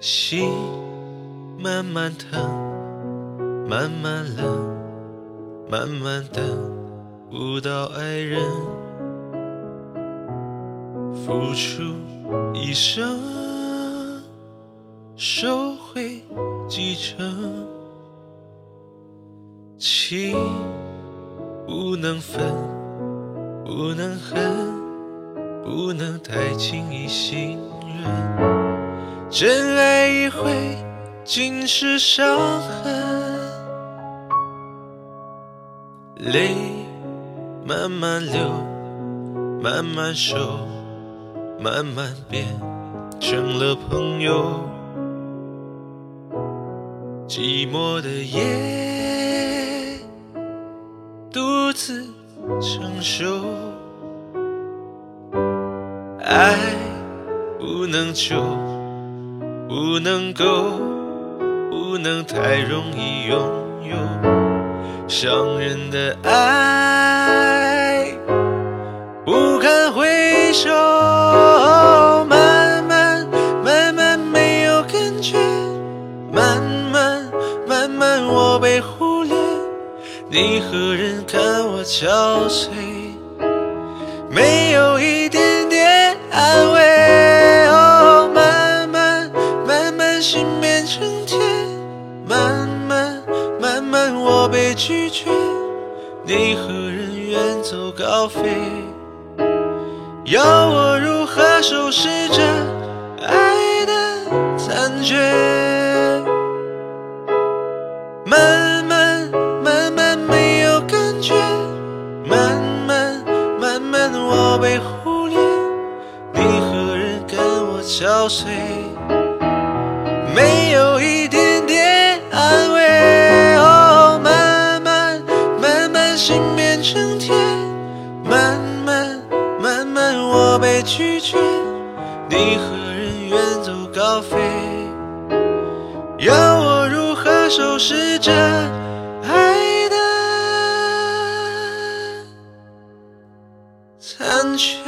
心慢慢疼，慢慢冷，慢慢等不到爱人，付出一生，收回几成，情不能分，不能恨，不能太轻易信任。真爱一回，尽是伤痕。泪慢慢流，慢慢收，慢慢变成了朋友。寂寞的夜，独自承受。爱不能求。不能够，不能太容易拥有伤人的爱，不堪回首，慢慢慢慢没有感觉，慢慢慢慢我被忽略，你何人看我憔悴，没有一点点拒绝，你何人远走高飞？要我如何收拾这爱的残缺？慢慢慢慢没有感觉，慢慢慢慢我被忽略，你何人跟我憔悴？拒绝你和人远走高飞，要我如何收拾这爱的残缺？